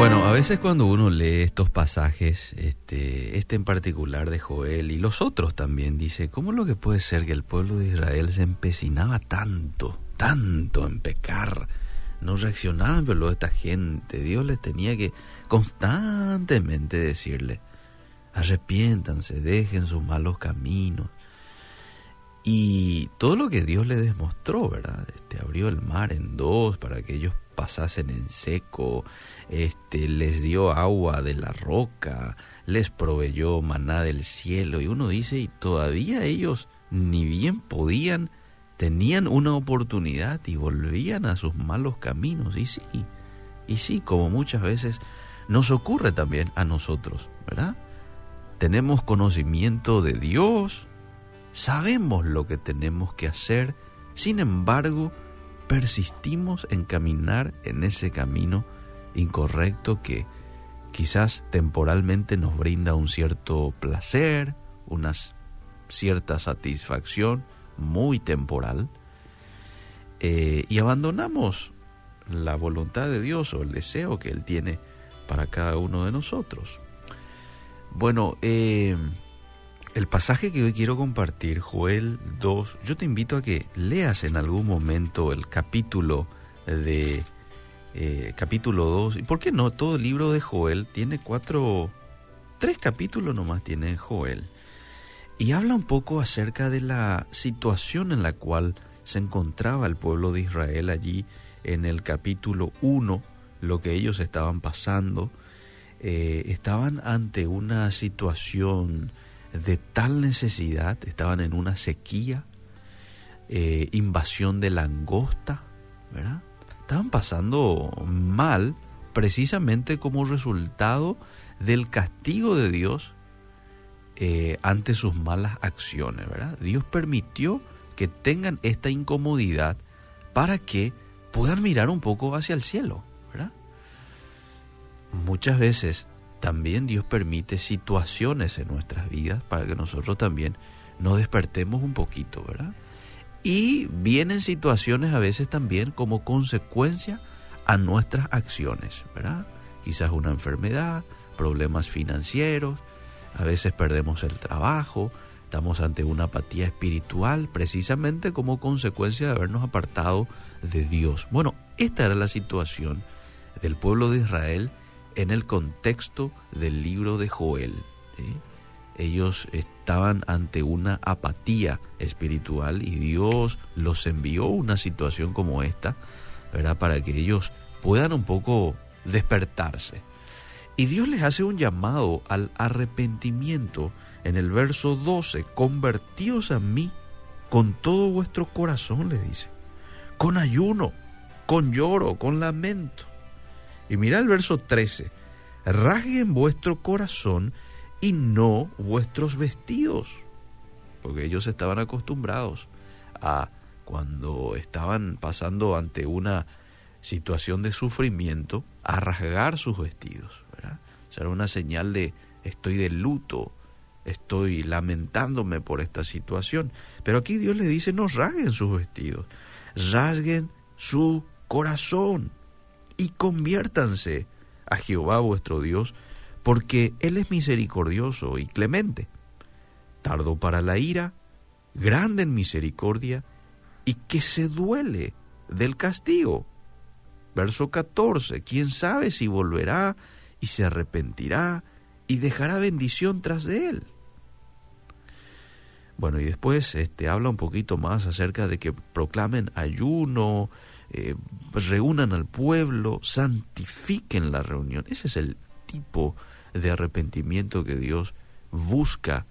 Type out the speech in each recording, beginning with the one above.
Bueno, a veces cuando uno lee estos pasajes, este, este en particular de Joel y los otros también, dice, ¿cómo lo que puede ser que el pueblo de Israel se empecinaba tanto, tanto en pecar? No reaccionaban, pero esta gente, Dios les tenía que constantemente decirle, arrepiéntanse, dejen sus malos caminos. Y todo lo que Dios les demostró, ¿verdad? Este, abrió el mar en dos para que ellos pasasen en seco, este, les dio agua de la roca, les proveyó maná del cielo. Y uno dice, y todavía ellos ni bien podían, tenían una oportunidad y volvían a sus malos caminos. Y sí, y sí, como muchas veces nos ocurre también a nosotros, ¿verdad? Tenemos conocimiento de Dios, sabemos lo que tenemos que hacer, sin embargo, persistimos en caminar en ese camino incorrecto que quizás temporalmente nos brinda un cierto placer, una cierta satisfacción muy temporal, eh, y abandonamos la voluntad de Dios o el deseo que Él tiene para cada uno de nosotros. Bueno, eh, el pasaje que hoy quiero compartir, Joel 2, yo te invito a que leas en algún momento el capítulo de eh, capítulo 2. ¿Y por qué no? Todo el libro de Joel tiene cuatro, tres capítulos nomás tiene Joel. Y habla un poco acerca de la situación en la cual se encontraba el pueblo de Israel allí en el capítulo 1, lo que ellos estaban pasando. Eh, estaban ante una situación de tal necesidad, estaban en una sequía, eh, invasión de langosta, ¿verdad? Estaban pasando mal precisamente como resultado del castigo de Dios eh, ante sus malas acciones, ¿verdad? Dios permitió que tengan esta incomodidad para que puedan mirar un poco hacia el cielo, ¿verdad? Muchas veces también Dios permite situaciones en nuestras vidas para que nosotros también nos despertemos un poquito, ¿verdad? Y vienen situaciones a veces también como consecuencia a nuestras acciones, ¿verdad? Quizás una enfermedad, problemas financieros, a veces perdemos el trabajo, estamos ante una apatía espiritual precisamente como consecuencia de habernos apartado de Dios. Bueno, esta era la situación del pueblo de Israel en el contexto del libro de Joel. Ellos estaban ante una apatía espiritual y Dios los envió una situación como esta, ¿verdad? Para que ellos puedan un poco despertarse. Y Dios les hace un llamado al arrepentimiento en el verso 12, convertíos a mí con todo vuestro corazón, le dice, con ayuno, con lloro, con lamento. Y mira el verso 13, rasguen vuestro corazón y no vuestros vestidos, porque ellos estaban acostumbrados a cuando estaban pasando ante una situación de sufrimiento, a rasgar sus vestidos. ¿verdad? O sea, era una señal de estoy de luto, estoy lamentándome por esta situación. Pero aquí Dios le dice, no rasguen sus vestidos, rasguen su corazón y conviértanse a Jehová vuestro Dios, porque Él es misericordioso y clemente, tardo para la ira, grande en misericordia, y que se duele del castigo. Verso 14, ¿quién sabe si volverá y se arrepentirá y dejará bendición tras de él? Bueno, y después este, habla un poquito más acerca de que proclamen ayuno, eh, reúnan al pueblo, santifiquen la reunión. Ese es el tipo de arrepentimiento que Dios busca,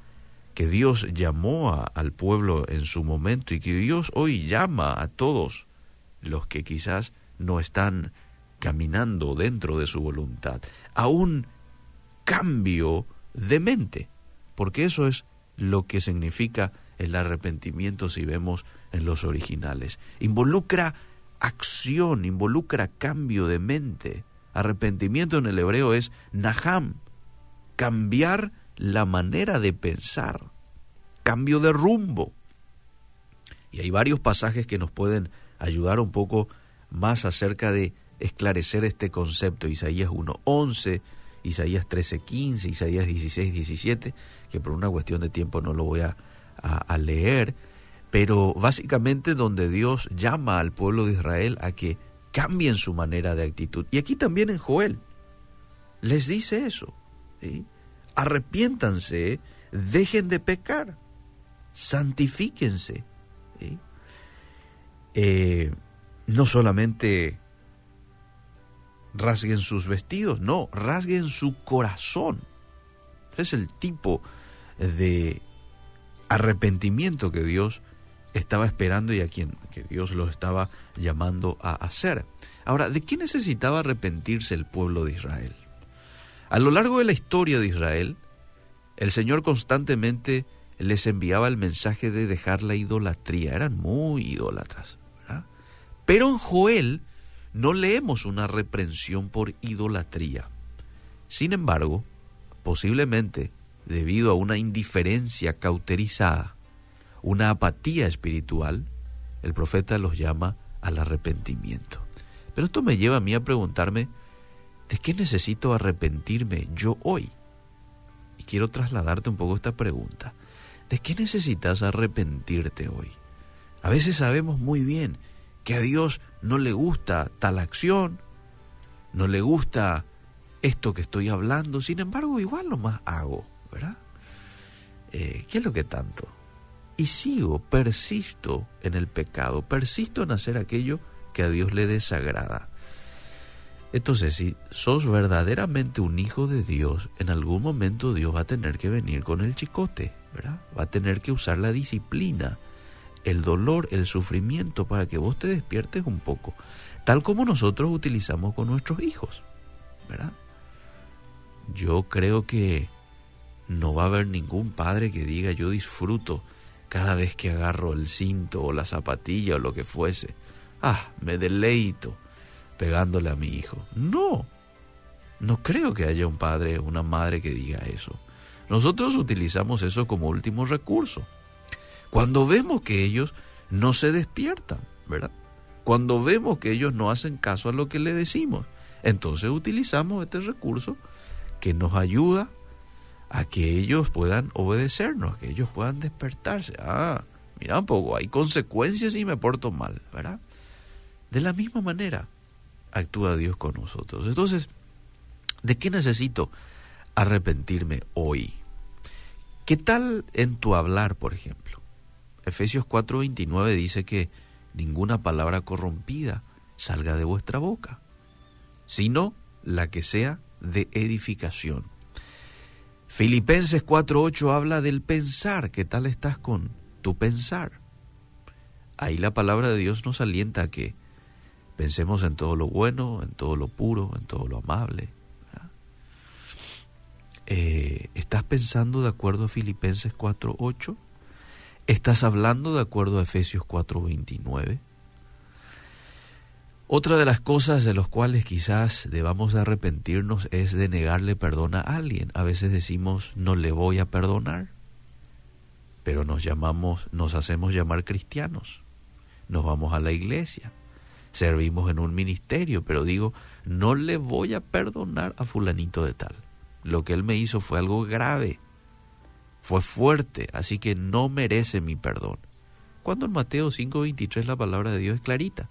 que Dios llamó al pueblo en su momento y que Dios hoy llama a todos los que quizás no están caminando dentro de su voluntad, a un cambio de mente, porque eso es lo que significa el arrepentimiento si vemos en los originales. Involucra acción, involucra cambio de mente. Arrepentimiento en el hebreo es naham, cambiar la manera de pensar, cambio de rumbo. Y hay varios pasajes que nos pueden ayudar un poco más acerca de esclarecer este concepto, Isaías 1.11, Isaías 13.15, Isaías 16.17, que por una cuestión de tiempo no lo voy a, a leer, pero básicamente donde Dios llama al pueblo de Israel a que cambien su manera de actitud. Y aquí también en Joel les dice eso. Arrepiéntanse, dejen de pecar, santifíquense. Eh, no solamente rasguen sus vestidos, no, rasguen su corazón. Ese es el tipo de arrepentimiento que Dios estaba esperando y a quien que Dios lo estaba llamando a hacer. Ahora, ¿de qué necesitaba arrepentirse el pueblo de Israel? A lo largo de la historia de Israel, el Señor constantemente les enviaba el mensaje de dejar la idolatría. Eran muy idólatras. Pero en Joel no leemos una reprensión por idolatría. Sin embargo, posiblemente debido a una indiferencia cauterizada, una apatía espiritual, el profeta los llama al arrepentimiento. Pero esto me lleva a mí a preguntarme, ¿de qué necesito arrepentirme yo hoy? Y quiero trasladarte un poco esta pregunta. ¿De qué necesitas arrepentirte hoy? A veces sabemos muy bien que a Dios no le gusta tal acción, no le gusta esto que estoy hablando, sin embargo igual lo más hago, ¿verdad? Eh, ¿Qué es lo que tanto? Y sigo, persisto en el pecado, persisto en hacer aquello que a Dios le desagrada. Entonces, si sos verdaderamente un hijo de Dios, en algún momento Dios va a tener que venir con el chicote, ¿verdad? Va a tener que usar la disciplina, el dolor, el sufrimiento para que vos te despiertes un poco, tal como nosotros utilizamos con nuestros hijos, ¿verdad? Yo creo que no va a haber ningún padre que diga yo disfruto cada vez que agarro el cinto o la zapatilla o lo que fuese. Ah, me deleito pegándole a mi hijo. No, no creo que haya un padre o una madre que diga eso. Nosotros utilizamos eso como último recurso. Cuando vemos que ellos no se despiertan, ¿verdad? Cuando vemos que ellos no hacen caso a lo que le decimos, entonces utilizamos este recurso que nos ayuda a que ellos puedan obedecernos, a que ellos puedan despertarse. Ah, mira un poco, hay consecuencias si me porto mal, ¿verdad? De la misma manera actúa Dios con nosotros. Entonces, ¿de qué necesito arrepentirme hoy? ¿Qué tal en tu hablar, por ejemplo? Efesios 4:29 dice que ninguna palabra corrompida salga de vuestra boca, sino la que sea de edificación Filipenses 4.8 habla del pensar, ¿qué tal estás con tu pensar? Ahí la palabra de Dios nos alienta a que pensemos en todo lo bueno, en todo lo puro, en todo lo amable. Eh, ¿Estás pensando de acuerdo a Filipenses 4.8? ¿Estás hablando de acuerdo a Efesios 4.29? Otra de las cosas de las cuales quizás debamos arrepentirnos es de negarle perdón a alguien. A veces decimos no le voy a perdonar, pero nos llamamos, nos hacemos llamar cristianos. Nos vamos a la iglesia, servimos en un ministerio, pero digo, no le voy a perdonar a fulanito de tal. Lo que él me hizo fue algo grave, fue fuerte, así que no merece mi perdón. Cuando en Mateo 5:23 la palabra de Dios es clarita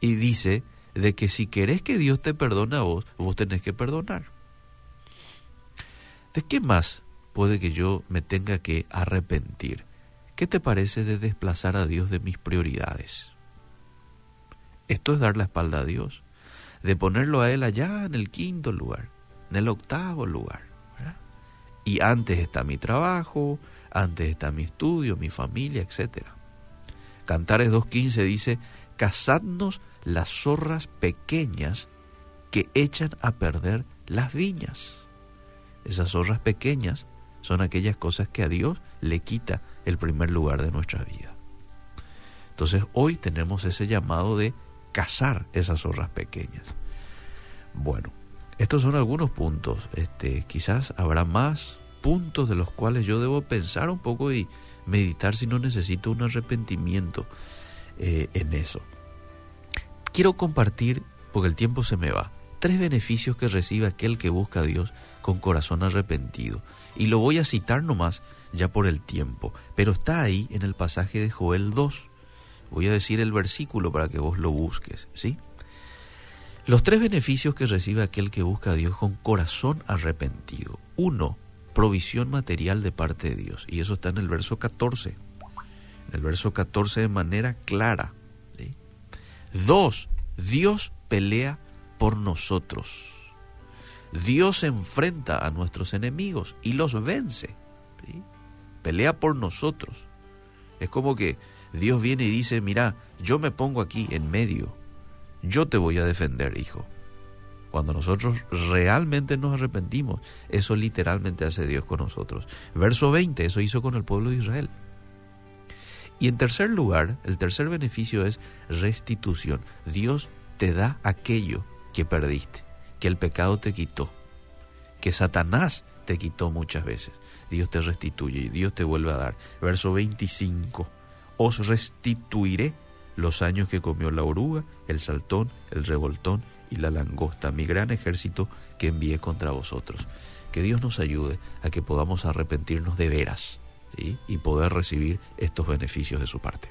y dice de que si querés que Dios te perdone a vos, vos tenés que perdonar. ¿De qué más puede que yo me tenga que arrepentir? ¿Qué te parece de desplazar a Dios de mis prioridades? Esto es dar la espalda a Dios, de ponerlo a Él allá en el quinto lugar, en el octavo lugar. Y antes está mi trabajo, antes está mi estudio, mi familia, etc. Cantares 2.15 dice, cazadnos las zorras pequeñas que echan a perder las viñas. Esas zorras pequeñas son aquellas cosas que a Dios le quita el primer lugar de nuestra vida. Entonces hoy tenemos ese llamado de cazar esas zorras pequeñas. Bueno, estos son algunos puntos. Este, quizás habrá más puntos de los cuales yo debo pensar un poco y meditar si no necesito un arrepentimiento eh, en eso quiero compartir porque el tiempo se me va. Tres beneficios que recibe aquel que busca a Dios con corazón arrepentido. Y lo voy a citar nomás ya por el tiempo, pero está ahí en el pasaje de Joel 2. Voy a decir el versículo para que vos lo busques, ¿sí? Los tres beneficios que recibe aquel que busca a Dios con corazón arrepentido. Uno, provisión material de parte de Dios. Y eso está en el verso 14. En el verso 14 de manera clara. Dos, Dios pelea por nosotros. Dios enfrenta a nuestros enemigos y los vence. Pelea por nosotros. Es como que Dios viene y dice, mira, yo me pongo aquí en medio. Yo te voy a defender, hijo. Cuando nosotros realmente nos arrepentimos, eso literalmente hace Dios con nosotros. Verso 20, eso hizo con el pueblo de Israel. Y en tercer lugar, el tercer beneficio es restitución. Dios te da aquello que perdiste, que el pecado te quitó, que Satanás te quitó muchas veces. Dios te restituye y Dios te vuelve a dar. Verso 25, os restituiré los años que comió la oruga, el saltón, el revoltón y la langosta, mi gran ejército que envié contra vosotros. Que Dios nos ayude a que podamos arrepentirnos de veras y poder recibir estos beneficios de su parte.